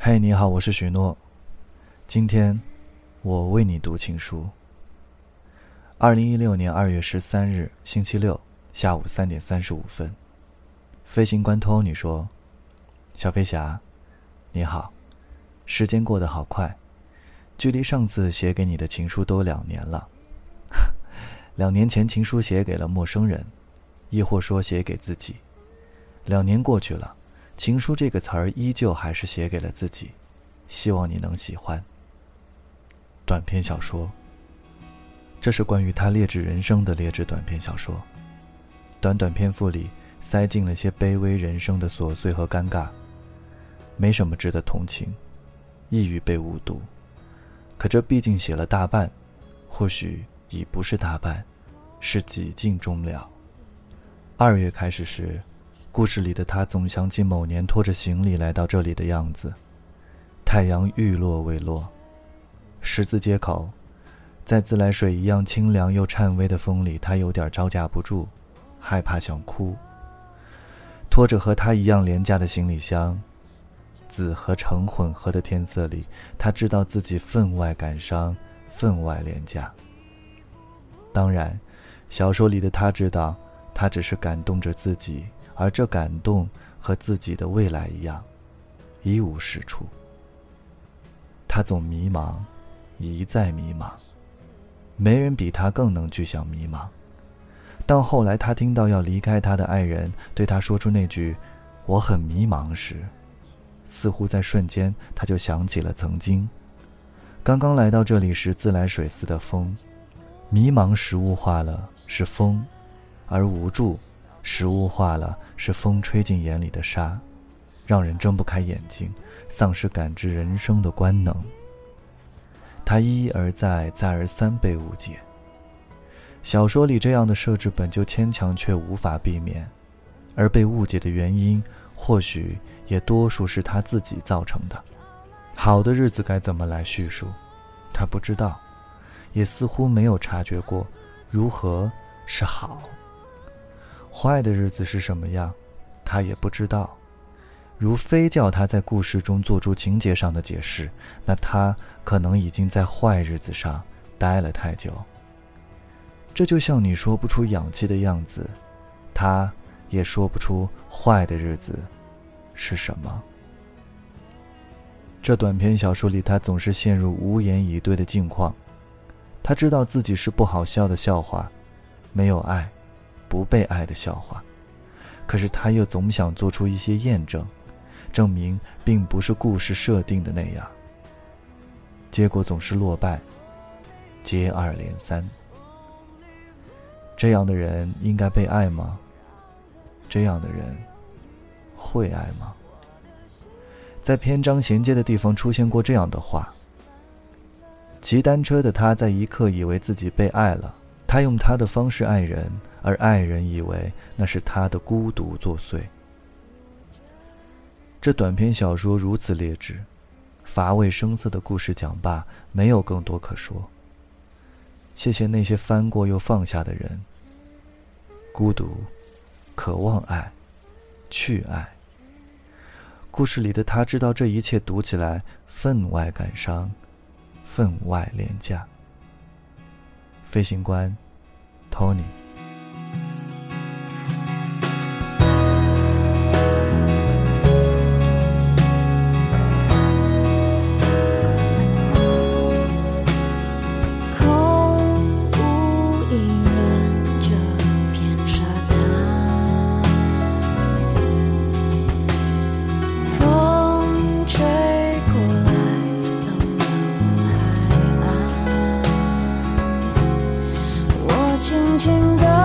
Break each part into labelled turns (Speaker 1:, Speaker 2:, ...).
Speaker 1: 嘿，你好，我是许诺。今天我为你读情书。二零一六年二月十三日，星期六下午三点三十五分，飞行官托尼说：“小飞侠，你好，时间过得好快，距离上次写给你的情书都两年了。两年前情书写给了陌生人，亦或说写给自己。两年过去了。”情书这个词儿依旧还是写给了自己，希望你能喜欢。短篇小说。这是关于他劣质人生的劣质短篇小说，短短篇幅里塞进了些卑微人生的琐碎和尴尬，没什么值得同情，易于被误读。可这毕竟写了大半，或许已不是大半，是几近终了。二月开始时。故事里的他总想起某年拖着行李来到这里的样子，太阳欲落未落，十字街口，在自来水一样清凉又颤巍的风里，他有点招架不住，害怕想哭。拖着和他一样廉价的行李箱，紫和橙混合的天色里，他知道自己分外感伤，分外廉价。当然，小说里的他知道，他只是感动着自己。而这感动和自己的未来一样，一无是处。他总迷茫，一再迷茫。没人比他更能具象迷茫。当后来他听到要离开他的爱人对他说出那句“我很迷茫”时，似乎在瞬间他就想起了曾经，刚刚来到这里时自来水似的风，迷茫时物化了是风，而无助。食物化了，是风吹进眼里的沙，让人睁不开眼睛，丧失感知人生的官能。他一而再，再而三被误解。小说里这样的设置本就牵强，却无法避免，而被误解的原因，或许也多数是他自己造成的。好的日子该怎么来叙述，他不知道，也似乎没有察觉过，如何是好。坏的日子是什么样，他也不知道。如非叫他在故事中做出情节上的解释，那他可能已经在坏日子上待了太久。这就像你说不出氧气的样子，他也说不出坏的日子是什么。这短篇小说里，他总是陷入无言以对的境况。他知道自己是不好笑的笑话，没有爱。不被爱的笑话，可是他又总想做出一些验证，证明并不是故事设定的那样。结果总是落败，接二连三。这样的人应该被爱吗？这样的人会爱吗？在篇章衔接的地方出现过这样的话：骑单车的他在一刻以为自己被爱了。他用他的方式爱人，而爱人以为那是他的孤独作祟。这短篇小说如此劣质，乏味生涩的故事讲罢，没有更多可说。谢谢那些翻过又放下的人。孤独，渴望爱，去爱。故事里的他知道这一切读起来分外感伤，分外廉价。飞行官，Tony。
Speaker 2: 尽的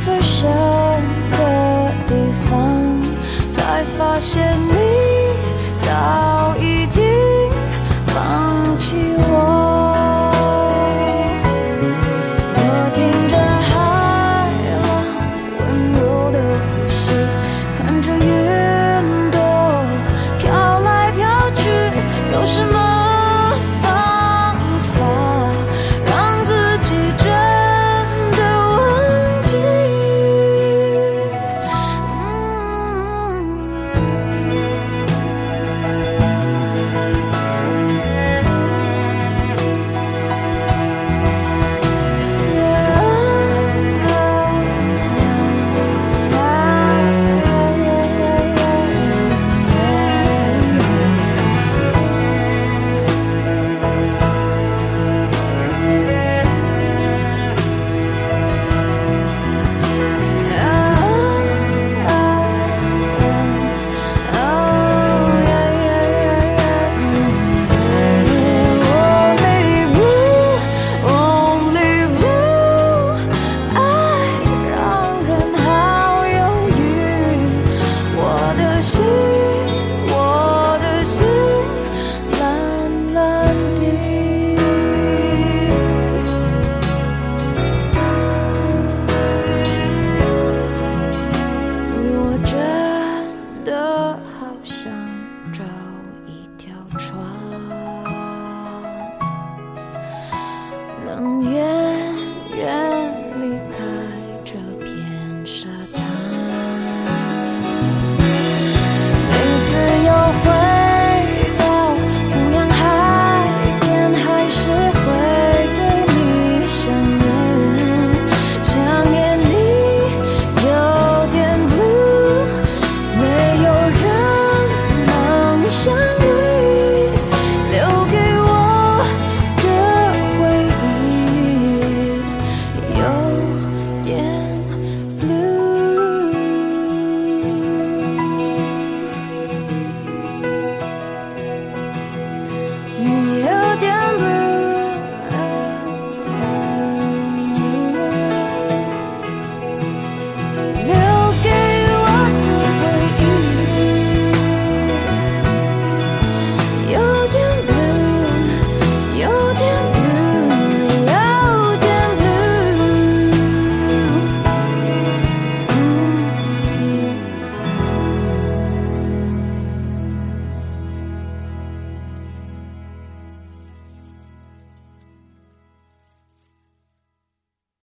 Speaker 2: 最深的地方，才发现你